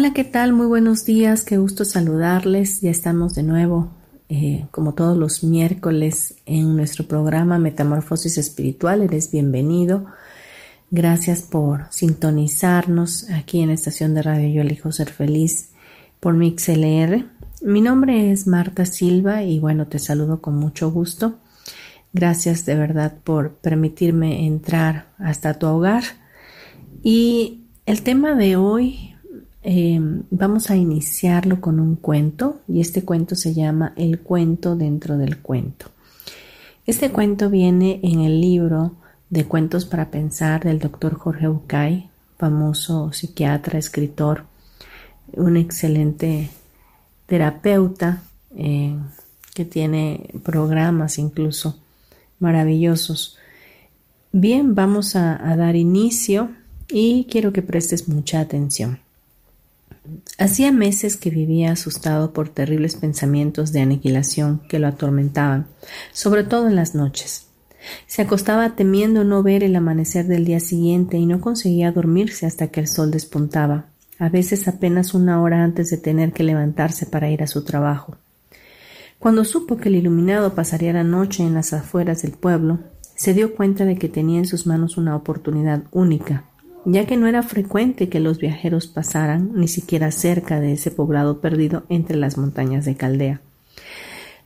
Hola, ¿qué tal? Muy buenos días, qué gusto saludarles. Ya estamos de nuevo, eh, como todos los miércoles, en nuestro programa Metamorfosis Espiritual. Eres bienvenido. Gracias por sintonizarnos aquí en la estación de radio Yo elijo ser feliz por MixLR. Mi nombre es Marta Silva y bueno, te saludo con mucho gusto. Gracias de verdad por permitirme entrar hasta tu hogar. Y el tema de hoy Em, vamos a iniciarlo con un cuento y este cuento se llama El cuento dentro del cuento. Este cuento viene en el libro de Cuentos para Pensar del doctor Jorge Bucay, famoso psiquiatra, escritor, un excelente terapeuta eh, que tiene programas incluso maravillosos. Bien, vamos a dar inicio y quiero que prestes mucha atención. Hacía meses que vivía asustado por terribles pensamientos de aniquilación que lo atormentaban, sobre todo en las noches. Se acostaba temiendo no ver el amanecer del día siguiente y no conseguía dormirse hasta que el sol despuntaba, a veces apenas una hora antes de tener que levantarse para ir a su trabajo. Cuando supo que el iluminado pasaría la noche en las afueras del pueblo, se dio cuenta de que tenía en sus manos una oportunidad única ya que no era frecuente que los viajeros pasaran ni siquiera cerca de ese poblado perdido entre las montañas de Caldea.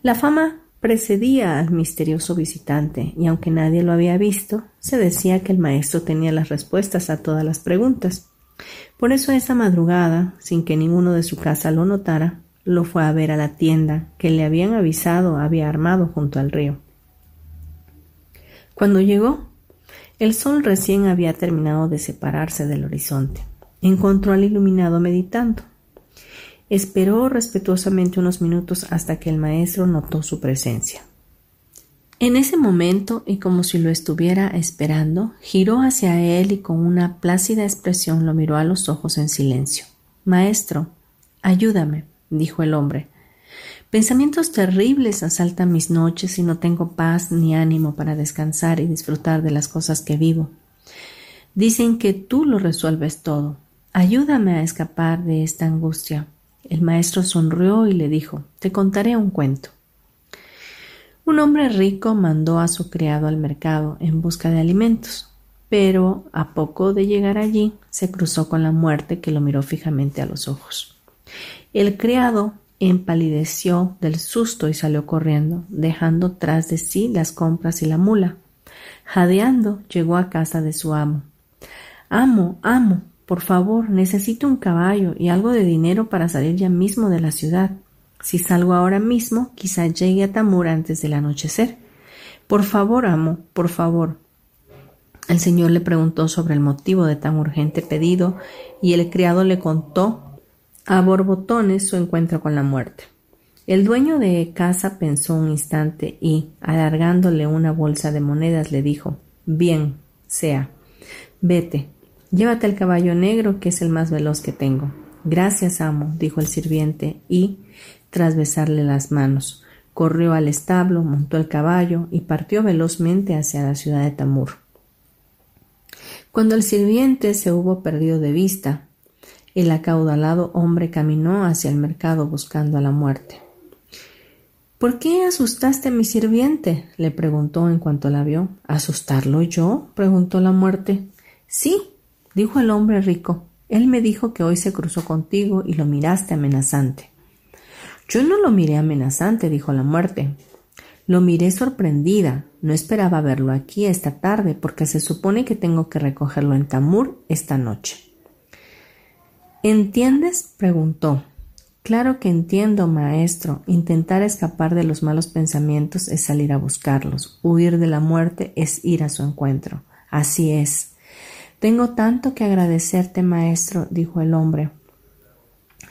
La fama precedía al misterioso visitante, y aunque nadie lo había visto, se decía que el maestro tenía las respuestas a todas las preguntas. Por eso esa madrugada, sin que ninguno de su casa lo notara, lo fue a ver a la tienda que le habían avisado había armado junto al río. Cuando llegó, el sol recién había terminado de separarse del horizonte. Encontró al iluminado meditando. Esperó respetuosamente unos minutos hasta que el maestro notó su presencia. En ese momento, y como si lo estuviera esperando, giró hacia él y con una plácida expresión lo miró a los ojos en silencio. Maestro, ayúdame, dijo el hombre. Pensamientos terribles asaltan mis noches y no tengo paz ni ánimo para descansar y disfrutar de las cosas que vivo. Dicen que tú lo resuelves todo. Ayúdame a escapar de esta angustia. El maestro sonrió y le dijo Te contaré un cuento. Un hombre rico mandó a su criado al mercado en busca de alimentos, pero a poco de llegar allí se cruzó con la muerte que lo miró fijamente a los ojos. El criado empalideció del susto y salió corriendo, dejando tras de sí las compras y la mula. Jadeando llegó a casa de su amo. Amo, amo, por favor, necesito un caballo y algo de dinero para salir ya mismo de la ciudad. Si salgo ahora mismo, quizá llegue a Tamur antes del anochecer. Por favor, amo, por favor. El señor le preguntó sobre el motivo de tan urgente pedido y el criado le contó a borbotones su encuentro con la muerte. El dueño de casa pensó un instante y, alargándole una bolsa de monedas, le dijo Bien, sea. Vete, llévate el caballo negro, que es el más veloz que tengo. Gracias, amo, dijo el sirviente, y, tras besarle las manos, corrió al establo, montó el caballo y partió velozmente hacia la ciudad de Tamur. Cuando el sirviente se hubo perdido de vista, el acaudalado hombre caminó hacia el mercado buscando a la muerte. ¿Por qué asustaste a mi sirviente? le preguntó en cuanto la vio. ¿Asustarlo yo? preguntó la muerte. Sí, dijo el hombre rico. Él me dijo que hoy se cruzó contigo y lo miraste amenazante. Yo no lo miré amenazante, dijo la muerte. Lo miré sorprendida. No esperaba verlo aquí esta tarde porque se supone que tengo que recogerlo en Tamur esta noche. ¿Entiendes? preguntó. Claro que entiendo, maestro. Intentar escapar de los malos pensamientos es salir a buscarlos. Huir de la muerte es ir a su encuentro. Así es. Tengo tanto que agradecerte, maestro, dijo el hombre.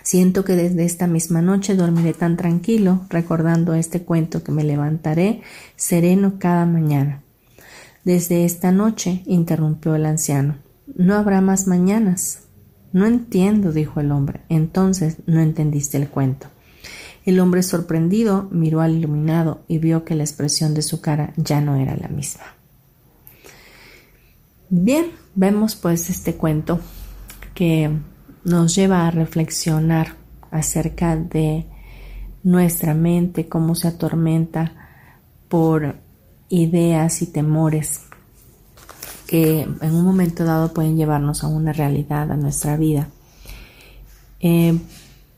Siento que desde esta misma noche dormiré tan tranquilo, recordando este cuento que me levantaré sereno cada mañana. Desde esta noche, interrumpió el anciano, no habrá más mañanas. No entiendo, dijo el hombre. Entonces no entendiste el cuento. El hombre sorprendido miró al iluminado y vio que la expresión de su cara ya no era la misma. Bien, vemos pues este cuento que nos lleva a reflexionar acerca de nuestra mente, cómo se atormenta por ideas y temores que en un momento dado pueden llevarnos a una realidad, a nuestra vida. Eh,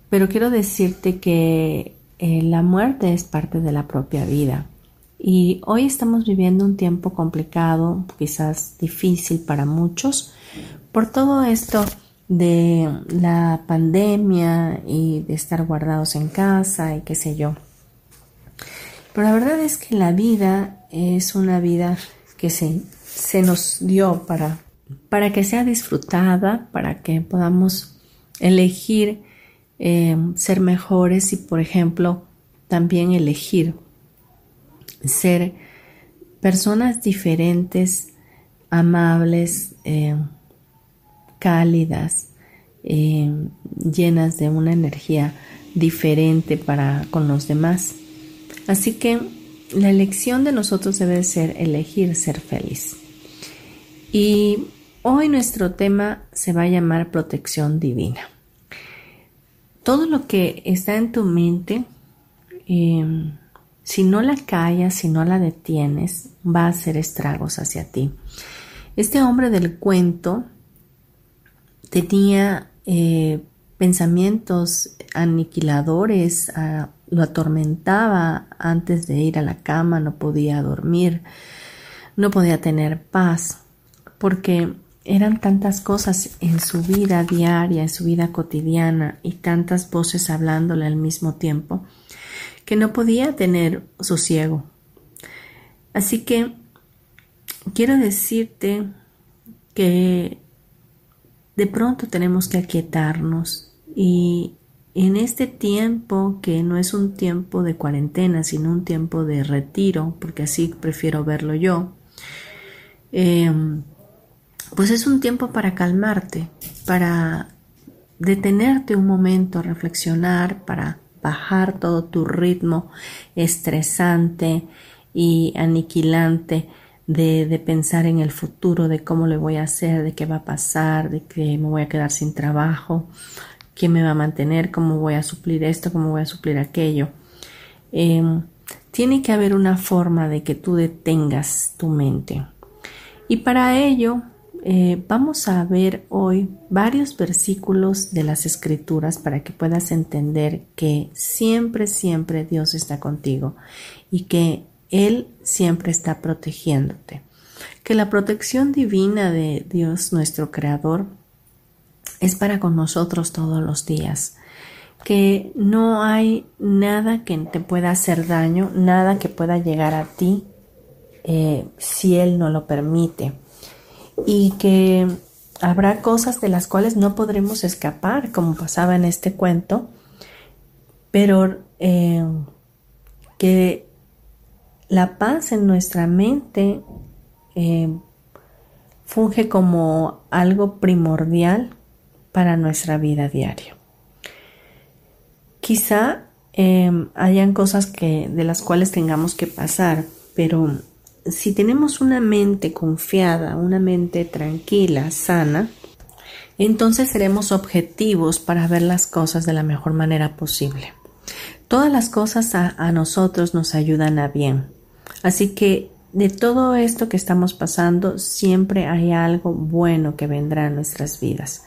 pero quiero decirte que eh, la muerte es parte de la propia vida. Y hoy estamos viviendo un tiempo complicado, quizás difícil para muchos, por todo esto de la pandemia y de estar guardados en casa y qué sé yo. Pero la verdad es que la vida es una vida que se, se nos dio para, para que sea disfrutada, para que podamos elegir eh, ser mejores y, por ejemplo, también elegir ser personas diferentes, amables, eh, cálidas, eh, llenas de una energía diferente para con los demás. Así que la elección de nosotros debe ser elegir ser feliz. Y hoy nuestro tema se va a llamar protección divina. Todo lo que está en tu mente, em, si no la callas, si no la detienes, va a hacer estragos hacia ti. Este hombre del cuento tenía eh, pensamientos aniquiladores, ah, lo atormentaba antes de ir a la cama, no podía dormir, no podía tener paz, porque eran tantas cosas en su vida diaria, en su vida cotidiana y tantas voces hablándole al mismo tiempo, que no podía tener sosiego. Así que quiero decirte que de pronto tenemos que aquietarnos y en este tiempo que no es un tiempo de cuarentena, sino un tiempo de retiro, porque así prefiero verlo yo, em, pues es un tiempo para calmarte, para detenerte un momento, reflexionar, para bajar todo tu ritmo estresante y aniquilante de, pensar en el futuro, de cómo le voy a hacer, de qué va a pasar, de que me voy a quedar sin trabajo, quién me va a mantener, cómo voy a suplir esto, cómo voy a suplir aquello. Em, tiene que haber una forma de que tú detengas tu mente. Y para ello eh, vamos a ver hoy varios versículos de las escrituras para que puedas entender que siempre, siempre Dios está contigo y que él siempre está protegiéndote. Que la protección divina de Dios nuestro Creador es para con nosotros todos los días. Que no hay nada que te pueda hacer daño, nada que pueda llegar a ti eh, si Él no lo permite. Y que habrá cosas de las cuales no podremos escapar, como pasaba en este cuento, pero eh, que la paz en nuestra mente eh, funge como algo primordial para nuestra vida diaria. Quizá em, hayan cosas que, de las cuales tengamos que pasar, pero si tenemos una mente confiada, una mente tranquila, sana, entonces seremos objetivos para ver las cosas de la mejor manera posible. Todas las cosas a nosotros nos ayudan a bien. Así que de todo esto que estamos pasando, siempre hay algo bueno que vendrá en nuestras vidas.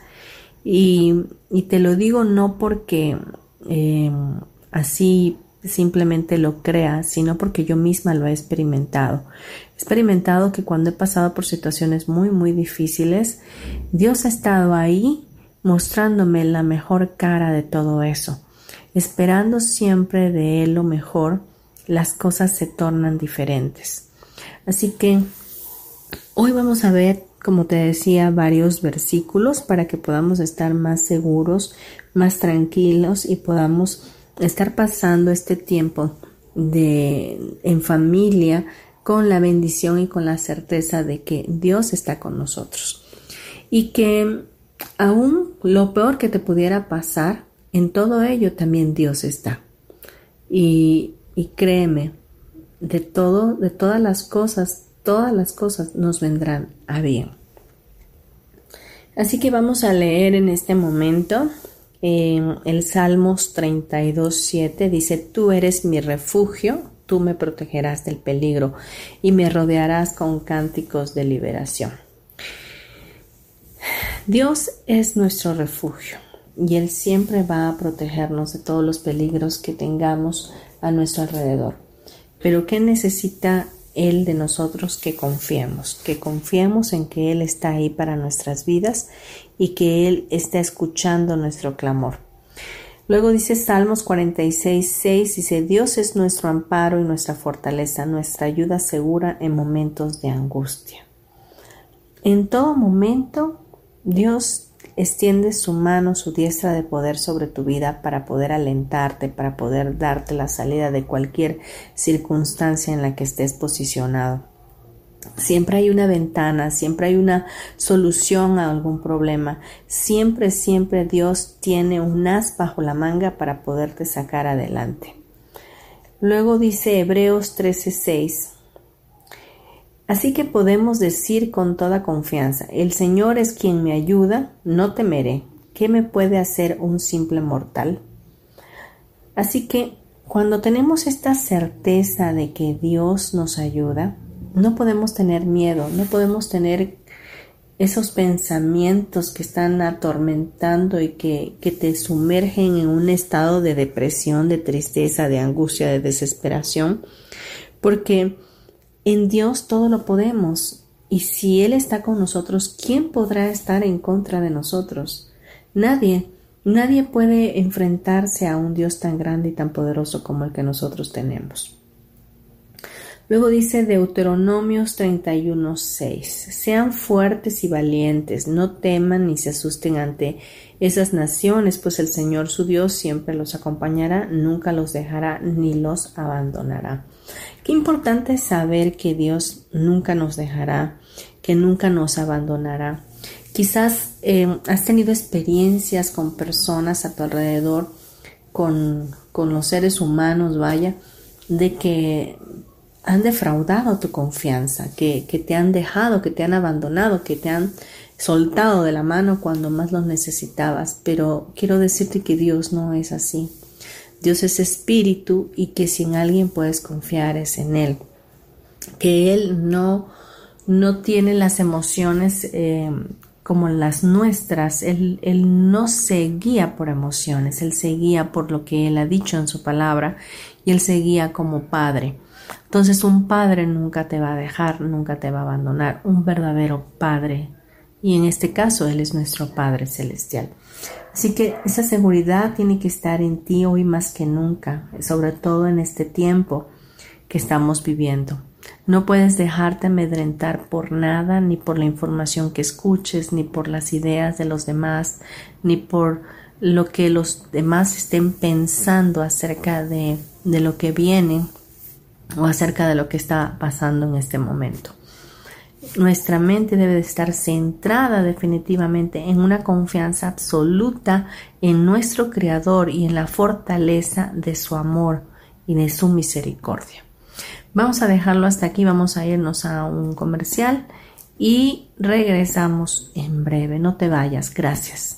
Y, te lo digo no porque eh, así simplemente lo crea, sino porque yo misma lo he experimentado. He experimentado que cuando he pasado por situaciones muy, muy difíciles, Dios ha estado ahí mostrándome la mejor cara de todo eso. Esperando siempre de Él lo mejor, las cosas se tornan diferentes. Así que hoy vamos a ver, como te decía, varios versículos para que podamos estar más seguros, más tranquilos y podamos estar pasando este tiempo de en familia con la bendición y con la certeza de que Dios está con nosotros. Y que aún lo peor que te pudiera pasar en todo ello también Dios está. Y, y créeme de todo de todas las cosas todas las cosas nos vendrán a bien. Así que vamos a leer en este momento en el Salmos 32, 7 dice, Tú eres mi refugio, tú me protegerás del peligro y me rodearás con cánticos de liberación. Dios es nuestro refugio y Él siempre va a protegernos de todos los peligros que tengamos a nuestro alrededor. Pero ¿qué necesita Él de nosotros que confiemos? Que confiemos en que Él está ahí para nuestras vidas y que Él está escuchando nuestro clamor. Luego dice Salmos 46, 6, dice, Dios es nuestro amparo y nuestra fortaleza, nuestra ayuda segura en momentos de angustia. En todo momento, Dios extiende su mano, su diestra de poder sobre tu vida para poder alentarte, para poder darte la salida de cualquier circunstancia en la que estés posicionado. Siempre hay una ventana, siempre hay una solución a algún problema. Siempre, siempre Dios tiene un as bajo la manga para poderte sacar adelante. Luego dice Hebreos 13:6. Así que podemos decir con toda confianza, el Señor es quien me ayuda, no temeré. ¿Qué me puede hacer un simple mortal? Así que cuando tenemos esta certeza de que Dios nos ayuda, no podemos tener miedo, no podemos tener esos pensamientos que están atormentando y que, que, te sumergen en un estado de depresión, de tristeza, de angustia, de desesperación, porque en Dios todo lo podemos. Y si Él está con nosotros, ¿quién podrá estar en contra de nosotros? Nadie. Nadie puede enfrentarse a un Dios tan grande y tan poderoso como el que nosotros tenemos. Luego dice Deuteronomios 31:6, sean fuertes y valientes, no teman ni se asusten ante esas naciones, pues el Señor su Dios siempre los acompañará, nunca los dejará ni los abandonará. Qué importante es saber que Dios nunca nos dejará, que nunca nos abandonará. Quizás eh, has tenido experiencias con personas a tu alrededor, con, con los seres humanos, vaya, de que han defraudado tu confianza, que, que, te han dejado, que te han abandonado, que te han soltado de la mano cuando más los necesitabas. Pero quiero decirte que Dios no es así. Dios es espíritu y que si en alguien puedes confiar es en Él. Que Él no, no tiene las emociones eh, como las nuestras. Él, él no se guía por emociones, Él se guía por lo que Él ha dicho en su palabra y Él se guía como Padre. Entonces un padre nunca te va a dejar, nunca te va a abandonar, un verdadero padre. Y en este caso Él es nuestro Padre Celestial. Así que esa seguridad tiene que estar en ti hoy más que nunca, sobre todo en este tiempo que estamos viviendo. No puedes dejarte amedrentar por nada, ni por la información que escuches, ni por las ideas de los demás, ni por lo que los demás estén pensando acerca de, de lo que viene o acerca de lo que está pasando en este momento. Nuestra mente debe estar centrada definitivamente en una confianza absoluta en nuestro Creador y en la fortaleza de su amor y de su misericordia. Vamos a dejarlo hasta aquí, vamos a irnos a un comercial y regresamos en breve. No te vayas, gracias.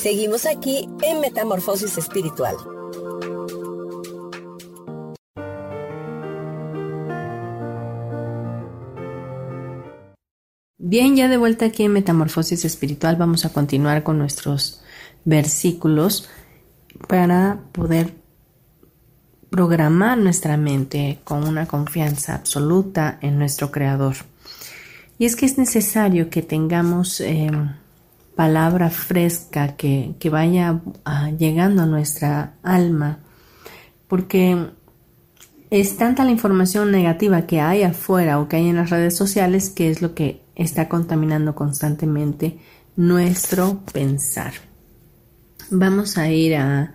Seguimos aquí en Metamorfosis Espiritual. Bien, ya de vuelta aquí en Metamorfosis Espiritual vamos a continuar con nuestros versículos para poder programar nuestra mente con una confianza absoluta en nuestro Creador. Y es que es necesario que tengamos eh, palabra fresca que, vaya ah, llegando a nuestra alma, porque es tanta la información negativa que hay afuera o que hay en las redes sociales que es lo que está contaminando constantemente nuestro pensar. Vamos a ir a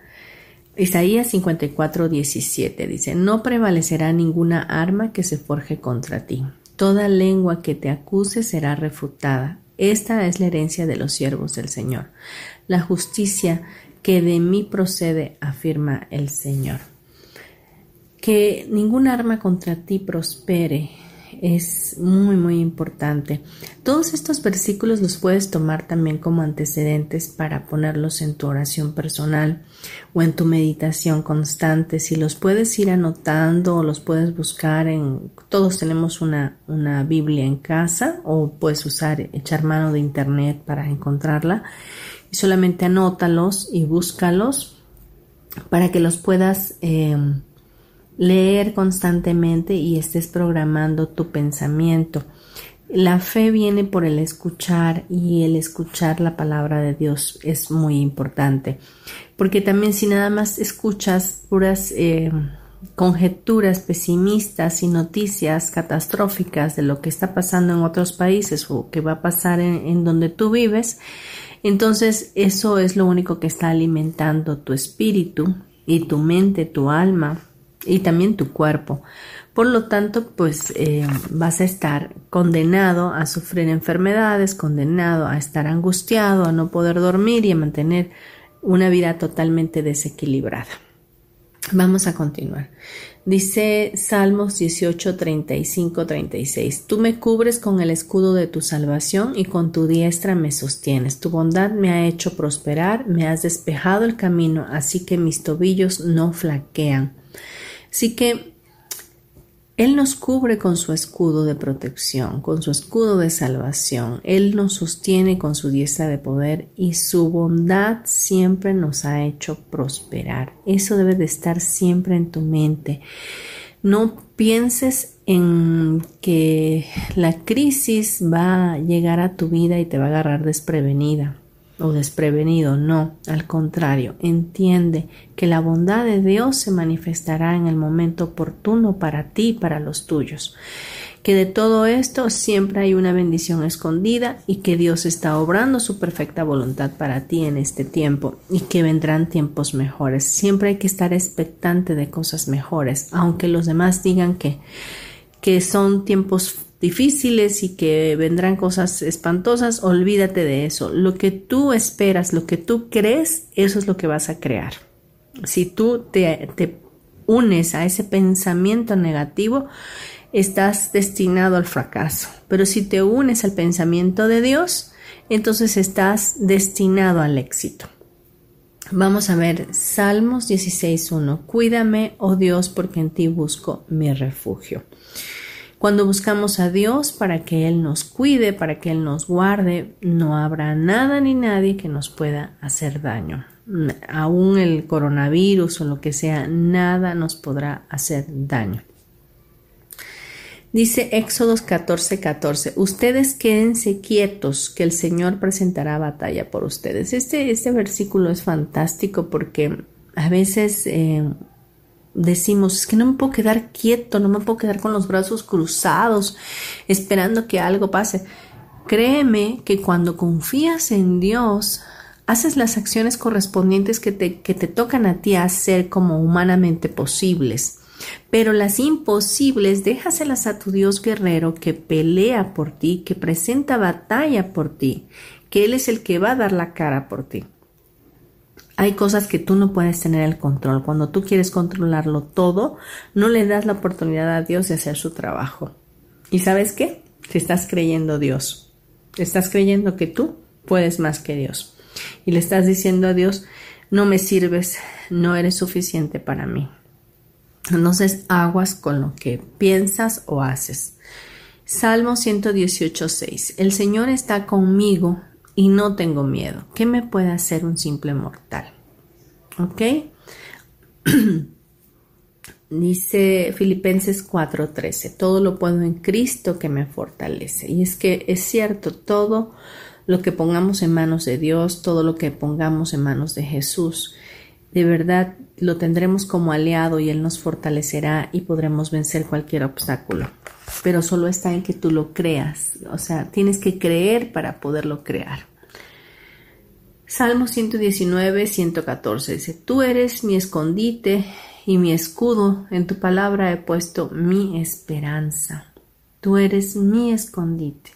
Isaías 54, 17. Dice, no prevalecerá ninguna arma que se forje contra ti. Toda lengua que te acuse será refutada. Esta es la herencia de los siervos del Señor, la justicia que de mí procede, afirma el Señor. Que ningún arma contra ti prospere es muy muy importante. Todos estos versículos los puedes tomar también como antecedentes para ponerlos en tu oración personal o en tu meditación constante. Si los puedes ir anotando o los puedes buscar en... Todos tenemos una, una Biblia en casa o puedes usar, echar mano de internet para encontrarla y solamente anótalos y búscalos para que los puedas... Eh, leer constantemente y estés programando tu pensamiento. La fe viene por el escuchar y el escuchar la palabra de Dios es muy importante, porque también si nada más escuchas puras eh, conjeturas pesimistas y noticias catastróficas de lo que está pasando en otros países o que va a pasar en, en donde tú vives, entonces eso es lo único que está alimentando tu espíritu y tu mente, tu alma, y también tu cuerpo. Por lo tanto, pues eh, vas a estar condenado a sufrir enfermedades, condenado a estar angustiado, a no poder dormir y a mantener una vida totalmente desequilibrada. Vamos a continuar. Dice Salmos 18, 35, 36. Tú me cubres con el escudo de tu salvación y con tu diestra me sostienes. Tu bondad me ha hecho prosperar, me has despejado el camino, así que mis tobillos no flaquean. Así que Él nos cubre con su escudo de protección, con su escudo de salvación. Él nos sostiene con su diestra de poder y su bondad siempre nos ha hecho prosperar. Eso debe de estar siempre en tu mente. No pienses en que la crisis va a llegar a tu vida y te va a agarrar desprevenida o desprevenido, no, al contrario, entiende que la bondad de Dios se manifestará en el momento oportuno para ti y para los tuyos, que de todo esto siempre hay una bendición escondida y que Dios está obrando su perfecta voluntad para ti en este tiempo y que vendrán tiempos mejores. Siempre hay que estar expectante de cosas mejores, aunque los demás digan que que son tiempos difíciles y que vendrán cosas espantosas, olvídate de eso. Lo que tú esperas, lo que tú crees, eso es lo que vas a crear. Si tú te, te unes a ese pensamiento negativo, estás destinado al fracaso. Pero si te unes al pensamiento de Dios, entonces estás destinado al éxito. Vamos a ver Salmos 16.1. Cuídame, oh Dios, porque en ti busco mi refugio. Cuando buscamos a Dios para que Él nos cuide, para que Él nos guarde, no habrá nada ni nadie que nos pueda hacer daño. Aún el coronavirus o lo que sea, nada nos podrá hacer daño. Dice Éxodos 14:14, 14, ustedes quédense quietos, que el Señor presentará batalla por ustedes. Este, este versículo es fantástico porque a veces eh, decimos, es que no me puedo quedar quieto, no me puedo quedar con los brazos cruzados, esperando que algo pase. Créeme que cuando confías en Dios, haces las acciones correspondientes que te, que te tocan a ti hacer como humanamente posibles. Pero las imposibles, déjaselas a tu Dios guerrero que pelea por ti, que presenta batalla por ti, que Él es el que va a dar la cara por ti. Hay cosas que tú no puedes tener el control. Cuando tú quieres controlarlo todo, no le das la oportunidad a Dios de hacer su trabajo. ¿Y sabes qué? Te estás creyendo Dios. Te estás creyendo que tú puedes más que Dios. Y le estás diciendo a Dios, no me sirves, no eres suficiente para mí. Entonces aguas con lo que piensas o haces. Salmo 118, 6. El Señor está conmigo, y no tengo miedo. ¿Qué me puede hacer un simple mortal? ¿Ok? Dice Filipenses 4:13, todo lo puedo en Cristo que me fortalece. Y es que es cierto, todo lo que pongamos en manos de Dios, todo lo que pongamos en manos de Jesús, de verdad lo tendremos como aliado y Él nos fortalecerá y podremos vencer cualquier obstáculo pero solo está en que tú lo creas, o sea, tienes que creer para poderlo crear. Salmo 119, 114 dice, Tú eres mi escondite y mi escudo, en tu palabra he puesto mi esperanza. Tú eres mi escondite.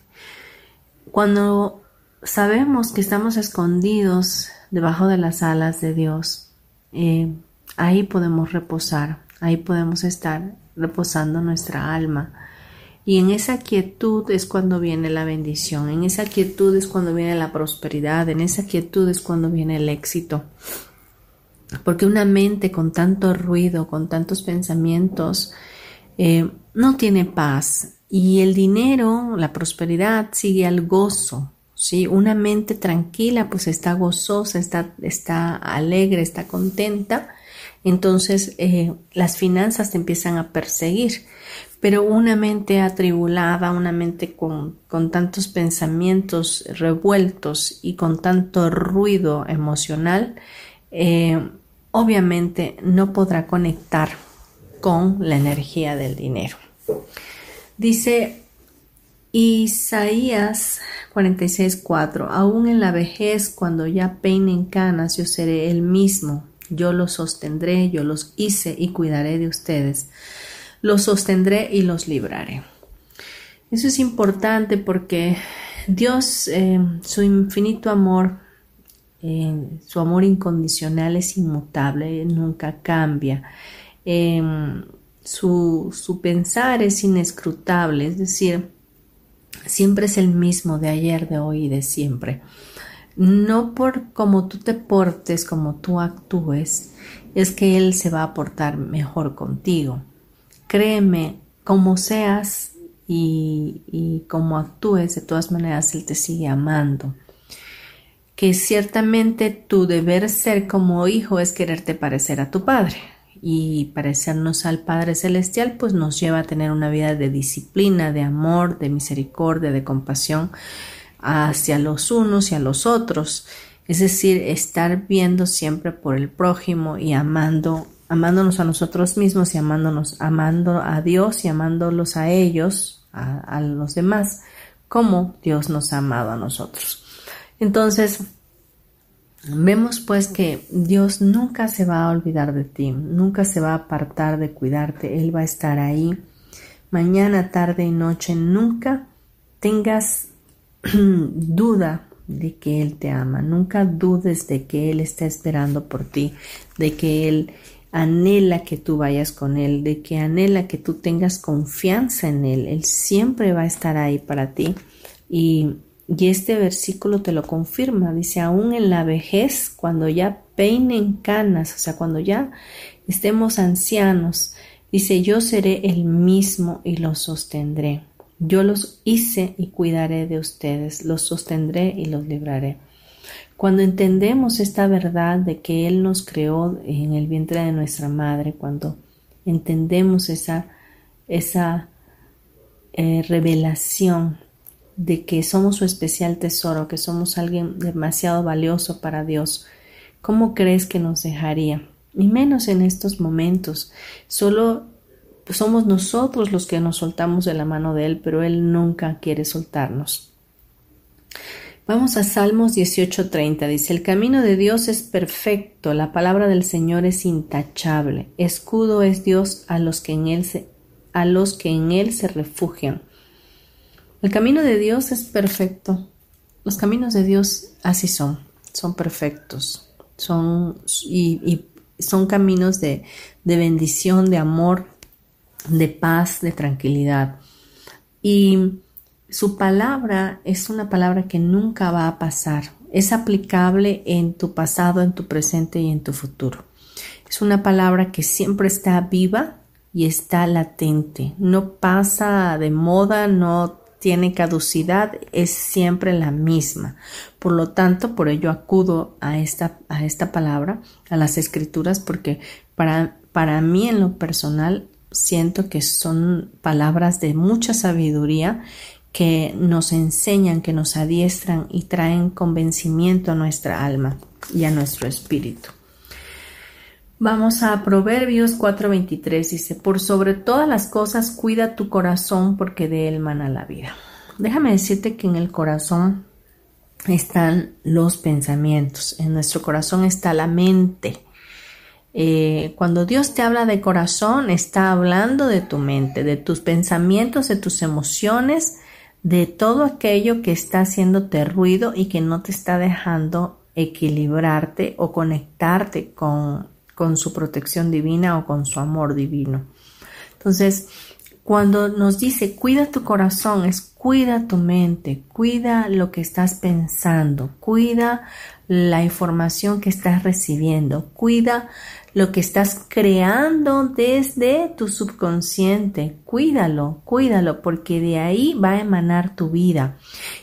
Cuando sabemos que estamos escondidos debajo de las alas de Dios, eh, ahí podemos reposar, ahí podemos estar reposando nuestra alma y en esa quietud es cuando viene la bendición, en esa quietud es cuando viene la prosperidad, en esa quietud es cuando viene el éxito. Porque una mente con tanto ruido, con tantos pensamientos, eh, no tiene paz. Y el dinero, la prosperidad, sigue al gozo. ¿Sí? Una mente tranquila, pues está gozosa, está, está alegre, está contenta. Entonces eh, las finanzas te empiezan a perseguir. Pero una mente atribulada, una mente con, tantos pensamientos revueltos y con tanto ruido emocional, eh, obviamente no podrá conectar con la energía del dinero. Dice Isaías 46:4, aún en la vejez, cuando ya peinen canas, yo seré el mismo, yo los sostendré, yo los hice y cuidaré de ustedes los sostendré y los libraré. Eso es importante porque Dios, eh, su infinito amor, eh, su amor incondicional es inmutable, nunca cambia. Em, su, su pensar es inescrutable, es decir, siempre es el mismo de ayer, de hoy y de siempre. No por cómo tú te portes, como tú actúes, es que Él se va a portar mejor contigo. Créeme, como seas y, y como actúes, de todas maneras Él te sigue amando. Que ciertamente tu deber ser como hijo es quererte parecer a tu Padre y parecernos al Padre Celestial, pues nos lleva a tener una vida de disciplina, de amor, de misericordia, de compasión hacia los unos y a los otros. Es decir, estar viendo siempre por el prójimo y amando, amándonos a nosotros mismos y amándonos, amando a Dios y amándolos a ellos, a, a los demás, como Dios nos ha amado a nosotros. Entonces, Vemos pues que Dios nunca se va a olvidar de ti, nunca se va a apartar de cuidarte, Él va a estar ahí. Mañana, tarde y noche, nunca tengas duda de que Él te ama, nunca dudes de que Él está esperando por ti, de que Él anhela que tú vayas con Él, de que anhela que tú tengas confianza en Él, Él siempre va a estar ahí para ti y y este versículo te lo confirma, dice, aún en la vejez, cuando ya peinen canas, o sea, cuando ya estemos ancianos, dice, yo seré el mismo y los sostendré. Yo los hice y cuidaré de ustedes, los sostendré y los libraré. Cuando entendemos esta verdad de que Él nos creó en el vientre de nuestra madre, cuando entendemos esa, esa eh, revelación de que somos su especial tesoro, que somos alguien demasiado valioso para Dios, ¿cómo crees que nos dejaría? Y menos en estos momentos. Solo somos nosotros los que nos soltamos de la mano de Él, pero Él nunca quiere soltarnos. Vamos a Salmos 18:30. Dice, el camino de Dios es perfecto, la palabra del Señor es intachable, escudo es Dios a los que en Él se, a los que en Él se refugian. El camino de Dios es perfecto. Los caminos de Dios así son, son perfectos. Son y, son caminos de, de bendición, de amor, de paz, de tranquilidad. Y su palabra es una palabra que nunca va a pasar. Es aplicable en tu pasado, en tu presente y en tu futuro. Es una palabra que siempre está viva y está latente. No pasa de moda, no tiene caducidad es siempre la misma. Por lo tanto, por ello acudo a esta, a esta palabra, a las escrituras, porque para, para mí en lo personal siento que son palabras de mucha sabiduría que nos enseñan, que nos adiestran y traen convencimiento a nuestra alma y a nuestro espíritu. Vamos a Proverbios 4:23, dice, por sobre todas las cosas cuida tu corazón porque de él mana la vida. Déjame decirte que en el corazón están los pensamientos, en nuestro corazón está la mente. Eh, cuando Dios te habla de corazón, está hablando de tu mente, de tus pensamientos, de tus emociones, de todo aquello que está haciéndote ruido y que no te está dejando equilibrarte o conectarte con con su protección divina o con su amor divino. Entonces, cuando nos dice cuida tu corazón, es cuida tu mente, cuida lo que estás pensando, cuida la información que estás recibiendo, cuida lo que estás creando desde tu subconsciente, cuídalo, cuídalo, porque de ahí va a emanar tu vida.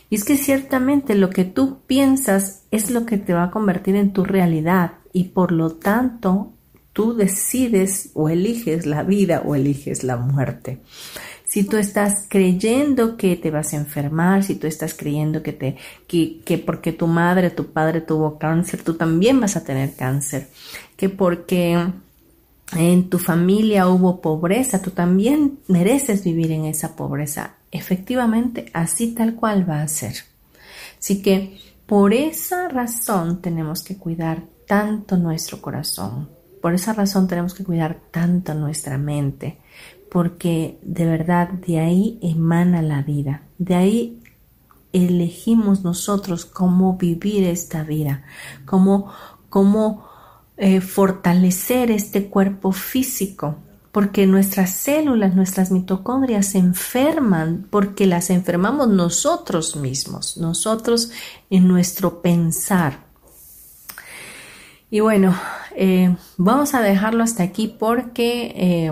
Y es que ciertamente lo que tú piensas es lo que te va a convertir en tu realidad y por lo tanto tú decides o eliges la vida o eliges la muerte. Si tú estás creyendo que te vas a enfermar, si tú estás creyendo que te que, que porque tu madre, tu padre tuvo cáncer, tú también vas a tener cáncer, que porque en tu familia hubo pobreza, tú también mereces vivir en esa pobreza. Efectivamente, así tal cual va a ser. Así que por esa razón tenemos que cuidar tanto nuestro corazón. Por esa razón tenemos que cuidar tanto nuestra mente, porque de verdad de ahí emana la vida, de ahí elegimos nosotros cómo vivir esta vida, cómo, cómo eh, fortalecer este cuerpo físico, porque nuestras células, nuestras mitocondrias se enferman porque las enfermamos nosotros mismos, nosotros en nuestro pensar. Y bueno, eh, vamos a dejarlo hasta aquí porque eh,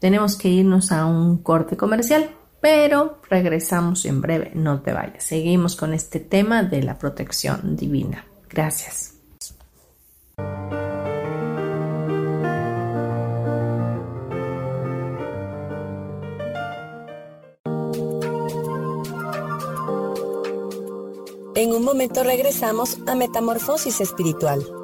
Tenemos que irnos a un corte comercial, pero regresamos en breve, no te vayas. Seguimos con este tema de la protección divina. Gracias. En un momento regresamos a Metamorfosis Espiritual.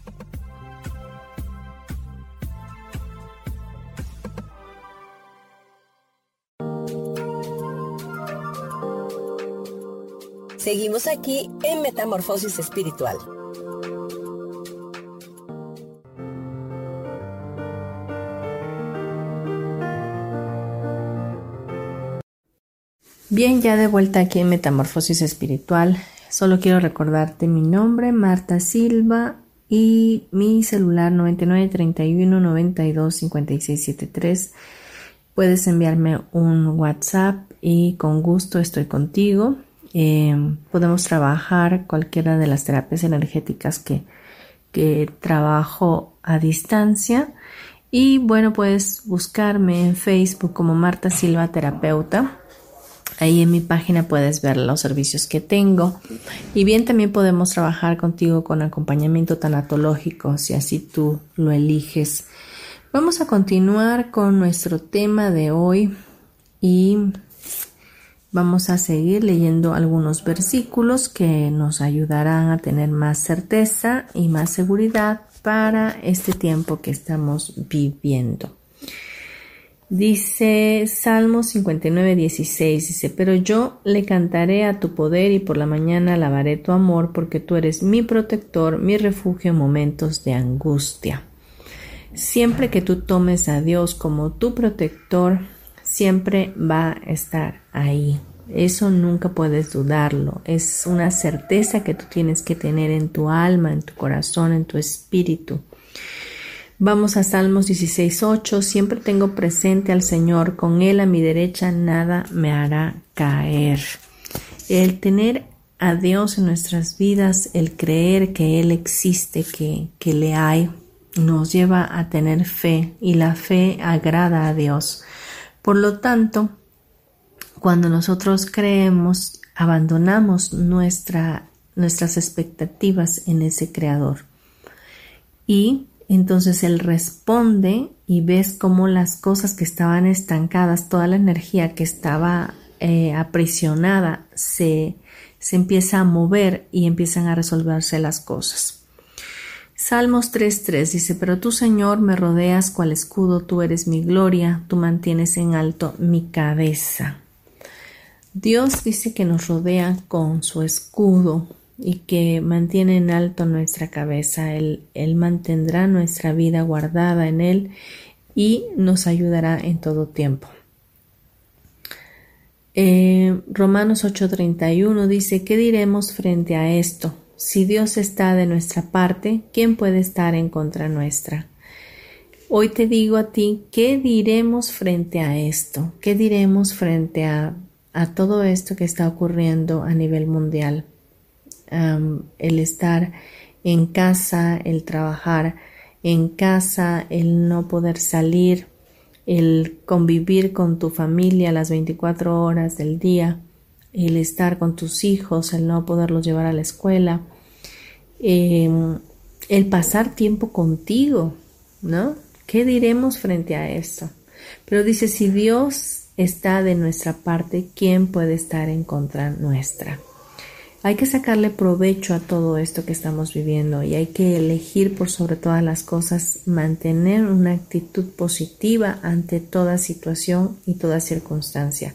Seguimos aquí en Metamorfosis Espiritual. Bien, ya de vuelta aquí en Metamorfosis Espiritual. Solo quiero recordarte mi nombre, Marta Silva, y mi celular 9931 92 5673. Puedes enviarme un WhatsApp y con gusto estoy contigo. Eh, podemos trabajar cualquiera de las terapias energéticas que, que trabajo a distancia. Y bueno, puedes buscarme en Facebook como Marta Silva Terapeuta. Ahí en mi página puedes ver los servicios que tengo. Y bien, también podemos trabajar contigo con acompañamiento tanatológico, si así tú lo eliges. Vamos a continuar con nuestro tema de hoy y Vamos a seguir leyendo algunos versículos que nos ayudarán a tener más certeza y más seguridad para este tiempo que estamos viviendo. Dice Salmo 59, 16, dice, pero yo le cantaré a tu poder y por la mañana alabaré tu amor porque tú eres mi protector, mi refugio en momentos de angustia. Siempre que tú tomes a Dios como tu protector, siempre va a estar ahí. Eso nunca puedes dudarlo. Es una certeza que tú tienes que tener en tu alma, en tu corazón, en tu espíritu. Vamos a Salmos 16.8. Siempre tengo presente al Señor, con Él a mi derecha nada me hará caer. El tener a Dios en nuestras vidas, el creer que Él existe, que, que le hay, nos lleva a tener fe y la fe agrada a Dios. Por lo tanto, cuando nosotros creemos, abandonamos nuestra, nuestras expectativas en ese Creador. Y entonces Él responde y ves cómo las cosas que estaban estancadas, toda la energía que estaba eh, aprisionada, se, se empieza a mover y empiezan a resolverse las cosas. Salmos 3.3 dice, pero tú Señor me rodeas cual escudo, tú eres mi gloria, tú mantienes en alto mi cabeza. Dios dice que nos rodea con su escudo, y que mantiene en alto nuestra cabeza. Él, él mantendrá nuestra vida guardada en Él y nos ayudará en todo tiempo. Eh, Romanos 8:31 dice, ¿qué diremos frente a esto? Si Dios está de nuestra parte, ¿quién puede estar en contra nuestra? Hoy te digo a ti, ¿qué diremos frente a esto? ¿Qué diremos frente a, a todo esto que está ocurriendo a nivel mundial? el estar en casa, el trabajar en casa, el no poder salir, el convivir con tu familia las 24 horas del día, el estar con tus hijos, el no poderlos llevar a la escuela, em, el pasar tiempo contigo, ¿no? ¿Qué diremos frente a esto? Pero dice, si Dios está de nuestra parte, ¿quién puede estar en contra nuestra? Hay que sacarle provecho a todo esto que estamos viviendo y hay que elegir por sobre todas las cosas mantener una actitud positiva ante toda situación y toda circunstancia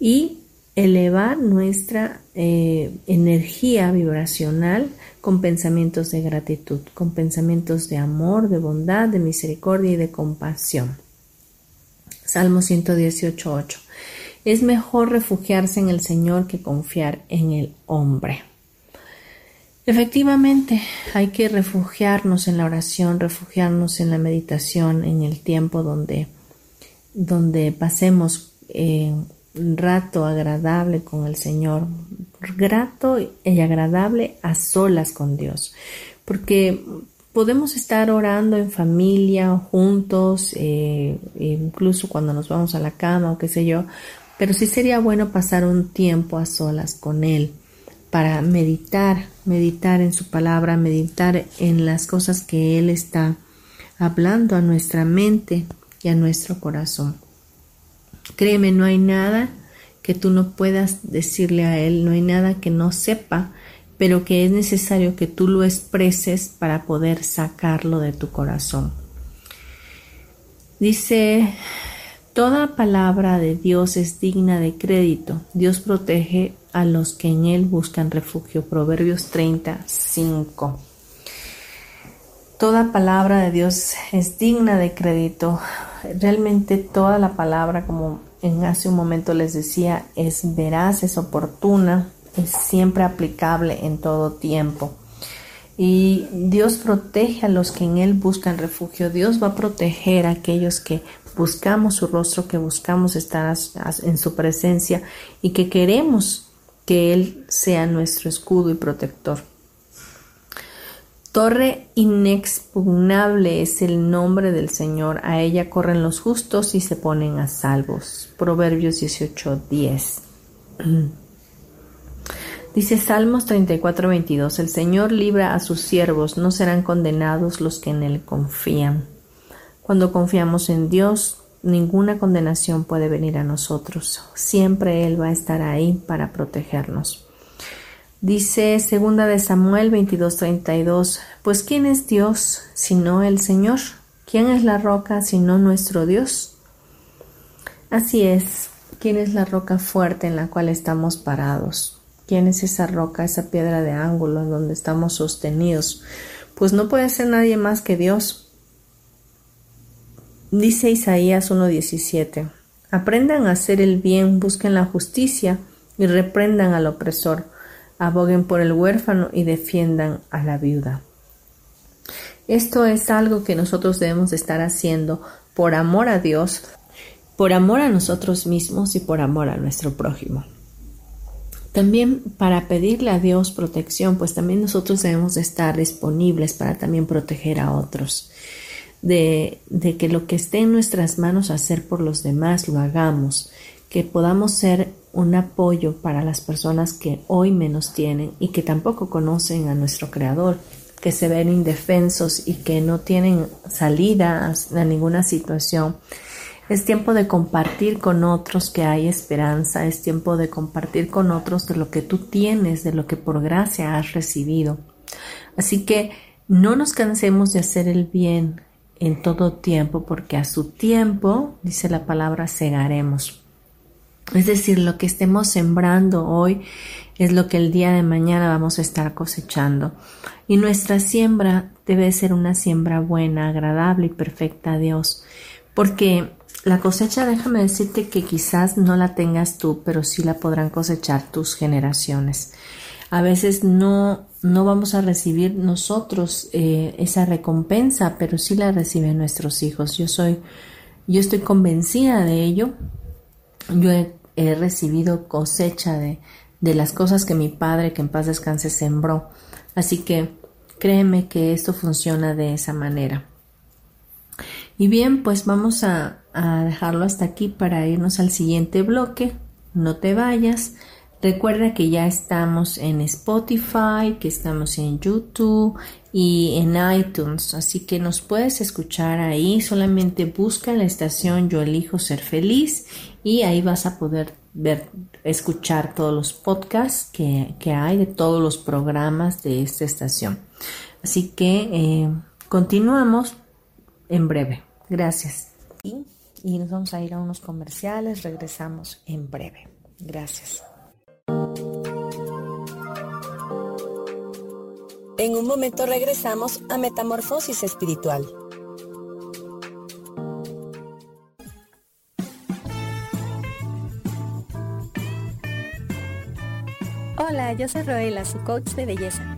y elevar nuestra eh, energía vibracional con pensamientos de gratitud, con pensamientos de amor, de bondad, de misericordia y de compasión. Salmo 118.8 es mejor refugiarse en el Señor que confiar en el hombre. Efectivamente, hay que refugiarnos en la oración, refugiarnos en la meditación, en el tiempo donde, donde pasemos eh, un rato agradable con el Señor, grato y agradable a solas con Dios, porque podemos estar orando en familia, juntos, eh, incluso cuando nos vamos a la cama o qué sé yo, pero sí sería bueno pasar un tiempo a solas con Él para meditar, meditar en su palabra, meditar en las cosas que Él está hablando a nuestra mente y a nuestro corazón. Créeme, no hay nada que tú no puedas decirle a Él, no hay nada que no sepa, pero que es necesario que tú lo expreses para poder sacarlo de tu corazón. Dice Toda palabra de Dios es digna de crédito. Dios protege a los que en Él buscan refugio. Proverbios 35. Toda palabra de Dios es digna de crédito. Realmente toda la palabra, como en hace un momento les decía, es veraz, es oportuna, es siempre aplicable en todo tiempo. Y Dios protege a los que en Él buscan refugio. Dios va a proteger a aquellos que buscamos su rostro, que buscamos estar en su presencia y que queremos que Él sea nuestro escudo y protector. Torre inexpugnable es el nombre del Señor, a ella corren los justos y se ponen a salvos. Proverbios 18:10. Dice Salmos 34:22, el Señor libra a sus siervos, no serán condenados los que en Él confían. Cuando confiamos en Dios, ninguna condenación puede venir a nosotros. Siempre Él va a estar ahí para protegernos. Dice segunda de Samuel 22:32, pues ¿quién es Dios sino el Señor? ¿Quién es la roca sino nuestro Dios? Así es, ¿quién es la roca fuerte en la cual estamos parados? ¿Quién es esa roca, esa piedra de ángulo en donde estamos sostenidos? Pues no puede ser nadie más que Dios. Dice Isaías 1:17, aprendan a hacer el bien, busquen la justicia y reprendan al opresor, aboguen por el huérfano y defiendan a la viuda. Esto es algo que nosotros debemos estar haciendo por amor a Dios, por amor a nosotros mismos y por amor a nuestro prójimo. También para pedirle a Dios protección, pues también nosotros debemos estar disponibles para también proteger a otros. De, de, que lo que esté en nuestras manos hacer por los demás lo hagamos, que podamos ser un apoyo para las personas que hoy menos tienen y que tampoco conocen a nuestro Creador, que se ven indefensos y que no tienen salida a ninguna situación es tiempo de compartir con otros que hay esperanza, es tiempo de compartir con otros de lo que tú tienes, de lo que por gracia has recibido. Así que no nos cansemos de hacer el bien en todo tiempo, porque a su tiempo, dice la palabra, segaremos. Es decir, lo que estemos sembrando hoy es lo que el día de mañana vamos a estar cosechando. Y nuestra siembra debe ser una siembra buena, agradable y perfecta a Dios, porque la cosecha, déjame decirte que quizás no la tengas tú, pero sí la podrán cosechar tus generaciones. A veces no, no vamos a recibir nosotros eh, esa recompensa, pero sí la reciben nuestros hijos. Yo soy, yo estoy convencida de ello. Yo he, he recibido cosecha de, de las cosas que mi padre, que en paz descanse, sembró. Así que créeme que esto funciona de esa manera. Y bien, pues vamos a, dejarlo hasta aquí para irnos al siguiente bloque. No te vayas. Recuerda que ya estamos en Spotify, que estamos en YouTube y en iTunes, así que nos puedes escuchar ahí. Solamente busca la estación Yo elijo ser feliz y ahí vas a poder ver, escuchar todos los podcasts que, hay de todos los programas de esta estación. Así que eh, continuamos en breve. Gracias. Y, y nos vamos a ir a unos comerciales. Regresamos en breve. Gracias. En un momento regresamos a Metamorfosis Espiritual. Hola, yo soy Roela, su coach de belleza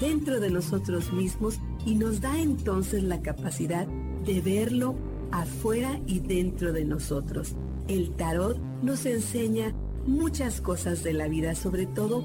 dentro de nosotros mismos y nos da entonces la capacidad de verlo afuera y dentro de nosotros. El tarot nos enseña muchas cosas de la vida, sobre todo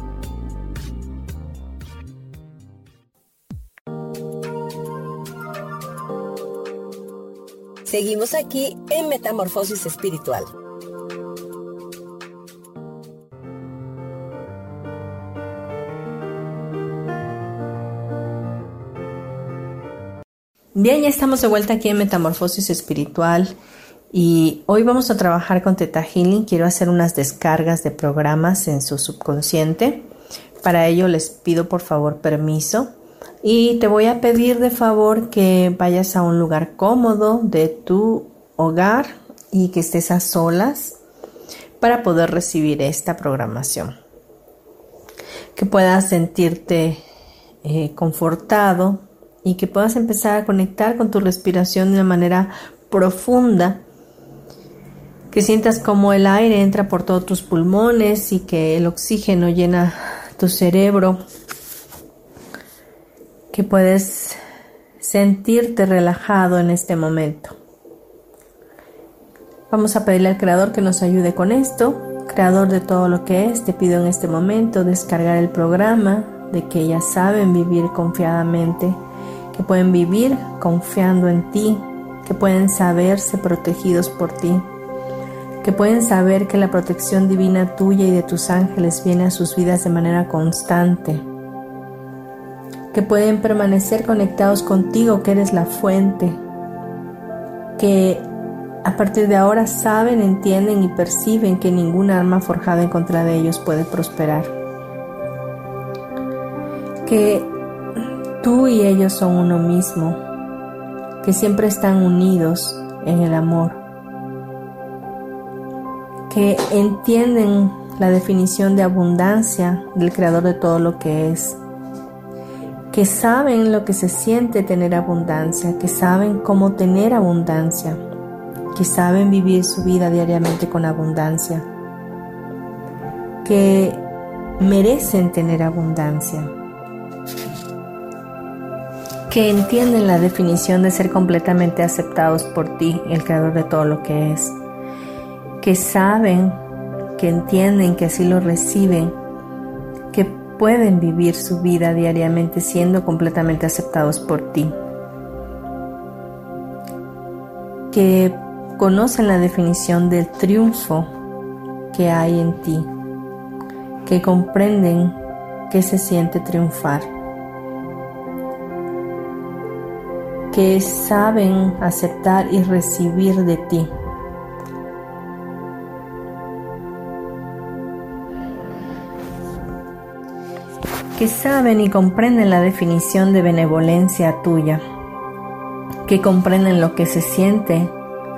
Seguimos aquí en Metamorfosis Espiritual. Bien, ya estamos de vuelta aquí en Metamorfosis Espiritual y hoy vamos a trabajar con Teta Healing. Quiero hacer unas descargas de programas en su subconsciente. Para ello les pido por favor permiso y te voy a pedir de favor que vayas a un lugar cómodo de tu hogar y que estés a solas para poder recibir esta programación. Que puedas sentirte eh, confortado y que puedas empezar a conectar con tu respiración de una manera profunda, que sientas como el aire entra por todos tus pulmones y que el oxígeno llena tu cerebro, que puedes sentirte relajado en este momento. Vamos a pedirle al Creador que nos ayude con esto. Creador de todo lo que es, te pido en este momento descargar el programa de que ya saben vivir confiadamente que pueden vivir confiando en ti, que pueden saberse protegidos por ti, que pueden saber que la protección divina tuya y de tus ángeles viene a sus vidas de manera constante, que pueden permanecer conectados contigo, que eres la fuente, que a partir de ahora saben, entienden y perciben que ningún arma forjada en contra de ellos puede prosperar. Que Tú y ellos son uno mismo, que siempre están unidos en el amor, que entienden la definición de abundancia del creador de todo lo que es, que saben lo que se siente tener abundancia, que saben cómo tener abundancia, que saben vivir su vida diariamente con abundancia, que merecen tener abundancia que entienden la definición de ser completamente aceptados por ti, el creador de todo lo que es, que saben, que entienden, que así lo reciben, pueden vivir su vida diariamente siendo completamente aceptados por ti, que conocen la definición del triunfo que hay en ti, que comprenden que se siente triunfar. Que saben aceptar y recibir de ti. Que saben y comprenden la definición de benevolencia tuya, que comprenden lo que se siente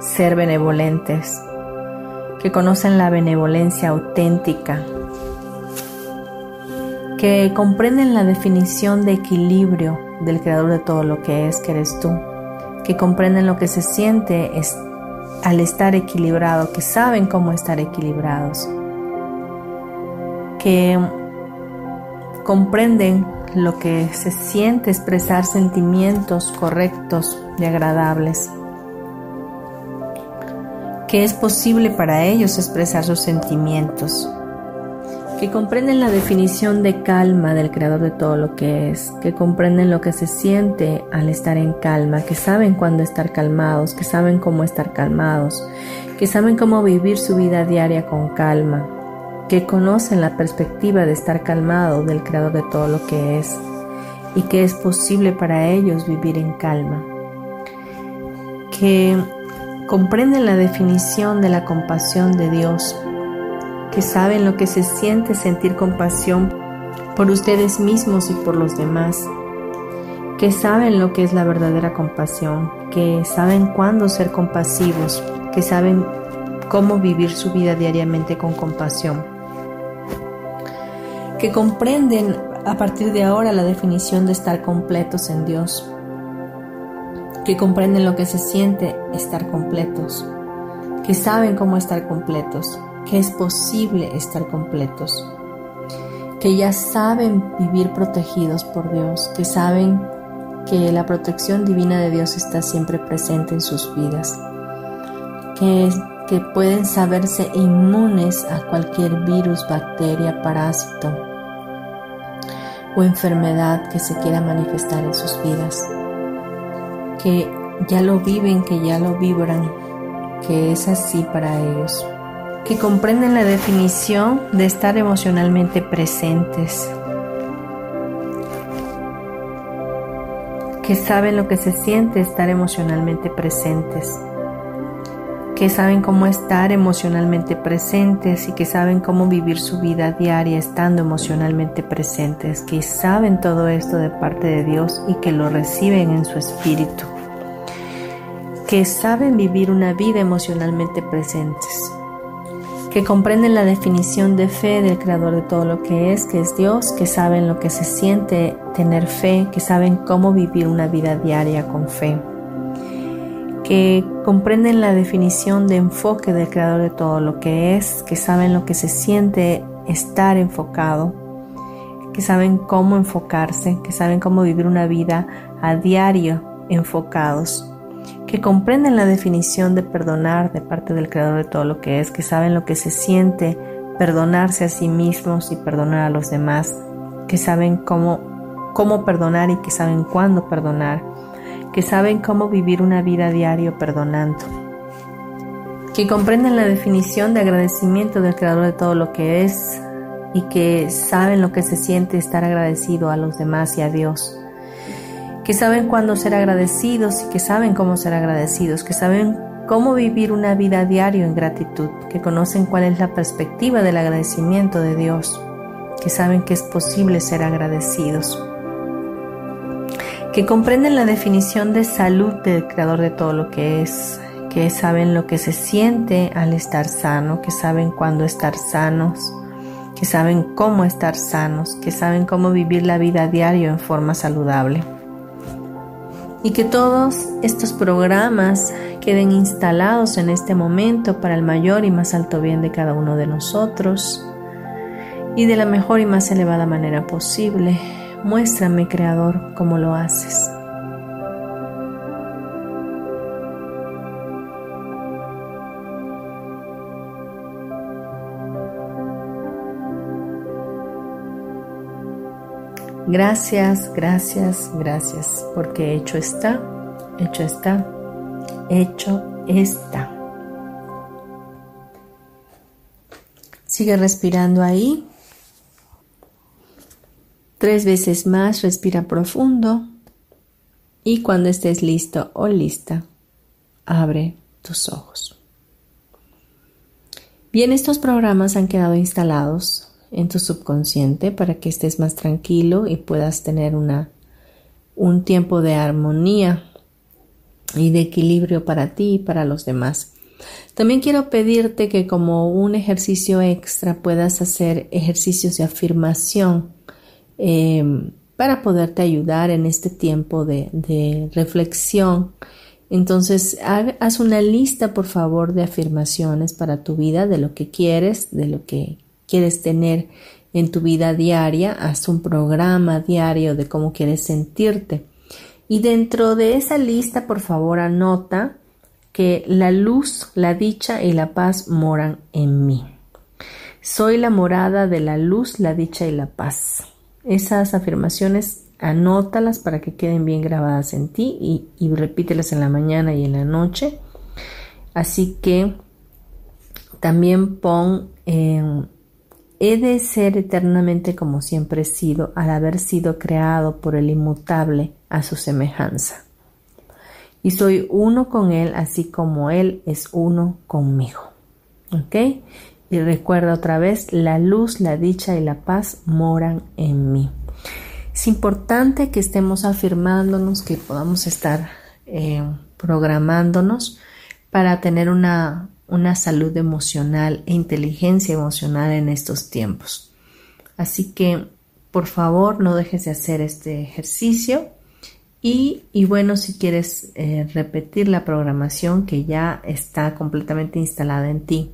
ser benevolentes, que conocen la benevolencia auténtica, que comprenden la definición de equilibrio del creador de todo lo que es, que eres tú, que comprenden lo que se siente al estar equilibrado, que saben cómo estar equilibrados, que comprenden lo que se siente expresar sentimientos correctos y agradables, que es posible para ellos expresar sus sentimientos que comprenden la definición de calma del creador de todo lo que es, que comprenden lo que se siente al estar en calma, que saben cuándo estar calmados, que saben cómo estar calmados, que saben cómo vivir su vida diaria con calma, que conocen la perspectiva de estar calmado del creador de todo lo que es y que es posible para ellos vivir en calma, que comprenden la definición de la compasión de Dios que saben lo que se siente sentir compasión por ustedes mismos y por los demás, que saben lo que es la verdadera compasión, que saben cuándo ser compasivos, que saben cómo vivir su vida diariamente con compasión, que comprenden a partir de ahora la definición de estar completos en Dios, que comprenden lo que se siente estar completos, que saben cómo estar completos, que es posible estar completos, que ya saben vivir protegidos por Dios, que saben que la protección divina de Dios está siempre presente en sus vidas, que, que pueden saberse inmunes a cualquier virus, bacteria, parásito o enfermedad que se quiera manifestar en sus vidas, que ya lo viven, que ya lo vibran, que es así para ellos, que comprenden la definición de estar emocionalmente presentes, que saben lo que se siente estar emocionalmente presentes que saben cómo estar emocionalmente presentes y que saben cómo vivir su vida diaria estando emocionalmente presentes, que saben todo esto de parte de Dios y que lo reciben en su espíritu, que saben vivir una vida emocionalmente presentes, que comprenden la definición de fe del creador de todo lo que es, que es Dios, que saben lo que se siente tener fe, que saben cómo vivir una vida diaria con fe que comprenden la definición de enfoque del creador de todo lo que es, que saben lo que se siente estar enfocado, que saben cómo enfocarse, que saben cómo vivir una vida a diario enfocados, que comprenden la definición de perdonar de parte del creador de todo lo que es, que saben lo que se siente perdonarse a sí mismos y perdonar a los demás, que saben cómo, cómo perdonar y que saben cuándo perdonar que saben cómo vivir una vida diario perdonando, que comprenden la definición de agradecimiento del Creador de todo lo que es y que saben lo que se siente estar agradecido a los demás y a Dios, que saben cuándo ser agradecidos y que saben cómo ser agradecidos, que saben cómo vivir una vida diario en gratitud, que conocen cuál es la perspectiva del agradecimiento de Dios, que saben que es posible ser agradecidos que comprenden la definición de salud del creador de todo lo que es, que saben lo que se siente al estar sano, que saben cuándo estar sanos, que saben cómo estar sanos, que saben cómo vivir la vida a diario en forma saludable. Y que todos estos programas queden instalados en este momento para el mayor y más alto bien de cada uno de nosotros y de la mejor y más elevada manera posible Muéstrame, Creador, cómo lo haces. Gracias, gracias, gracias, porque hecho está, hecho está, hecho está. Sigue respirando ahí. Tres veces más respira profundo y cuando estés listo o lista, abre tus ojos. Bien, estos programas han quedado instalados en tu subconsciente para que estés más tranquilo y puedas tener una, un tiempo de armonía y de equilibrio para ti y para los demás. También quiero pedirte que como un ejercicio extra puedas hacer ejercicios de afirmación Em, para poderte ayudar en este tiempo de, reflexión. Entonces, haz una lista, por favor, de afirmaciones para tu vida, de lo que quieres, de lo que quieres tener en tu vida diaria. Haz un programa diario de cómo quieres sentirte. Y dentro de esa lista, por favor, anota que la luz, la dicha y la paz moran en mí. Soy la morada de la luz, la dicha y la paz. Esas afirmaciones anótalas para que queden bien grabadas en ti y, repítelas en la mañana y en la noche. Así que también pon he de ser eternamente como siempre he sido al haber sido creado por el inmutable a su semejanza. Y soy uno con él así como él es uno conmigo. ¿Ok? Y recuerda otra vez, la luz, la dicha y la paz moran en mí. Es importante que estemos afirmándonos, que podamos estar eh, programándonos para tener una, una salud emocional e inteligencia emocional en estos tiempos. Así que, por favor, no dejes de hacer este ejercicio. Y, bueno, si quieres eh, repetir la programación que ya está completamente instalada en ti,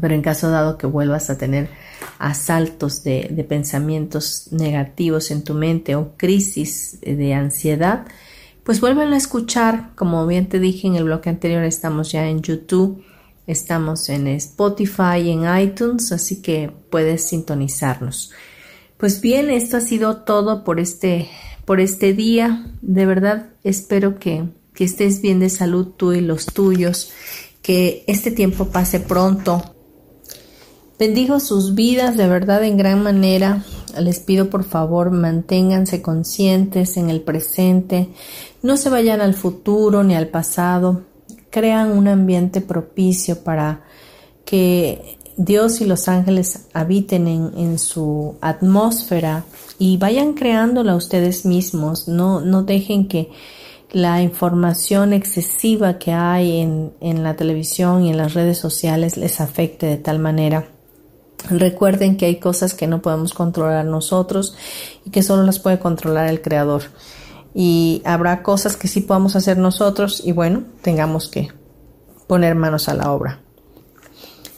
pero en caso dado que vuelvas a tener asaltos de, pensamientos negativos en tu mente o crisis de ansiedad, pues vuélvelo a escuchar. Como bien te dije en el bloque anterior, estamos ya en YouTube, estamos en Spotify en iTunes, así que puedes sintonizarnos. Pues bien, esto ha sido todo por este, por este día. De verdad, espero que que estés bien de salud tú y los tuyos, que este tiempo pase pronto. Bendigo sus vidas de verdad en gran manera. Les pido por favor manténganse conscientes en el presente, no se vayan al futuro ni al pasado, crean un ambiente propicio para que Dios y los ángeles habiten en, su atmósfera y vayan creándola ustedes mismos, no, no dejen que la información excesiva que hay en, en la televisión y en las redes sociales les afecte de tal manera. Recuerden que hay cosas que no podemos controlar nosotros y que solo las puede controlar el Creador. Y habrá cosas que sí podamos hacer nosotros y bueno, tengamos que poner manos a la obra.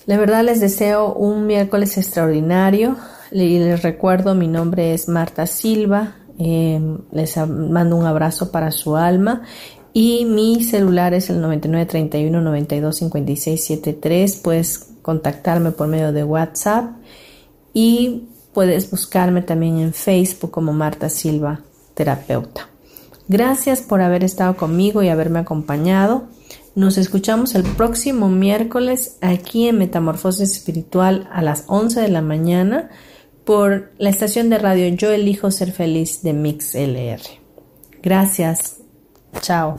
La verdad les deseo un miércoles extraordinario y les recuerdo mi nombre es Marta Silva, em, les mando un abrazo para su alma y mi celular es el 9931 92 Puedes contactarme por medio de WhatsApp y puedes buscarme también en Facebook como Marta Silva, terapeuta. Gracias por haber estado conmigo y haberme acompañado. Nos escuchamos el próximo miércoles aquí en Metamorfosis Espiritual a las 11 de la mañana por la estación de radio Yo elijo ser feliz de Mix LR. Gracias. Chao.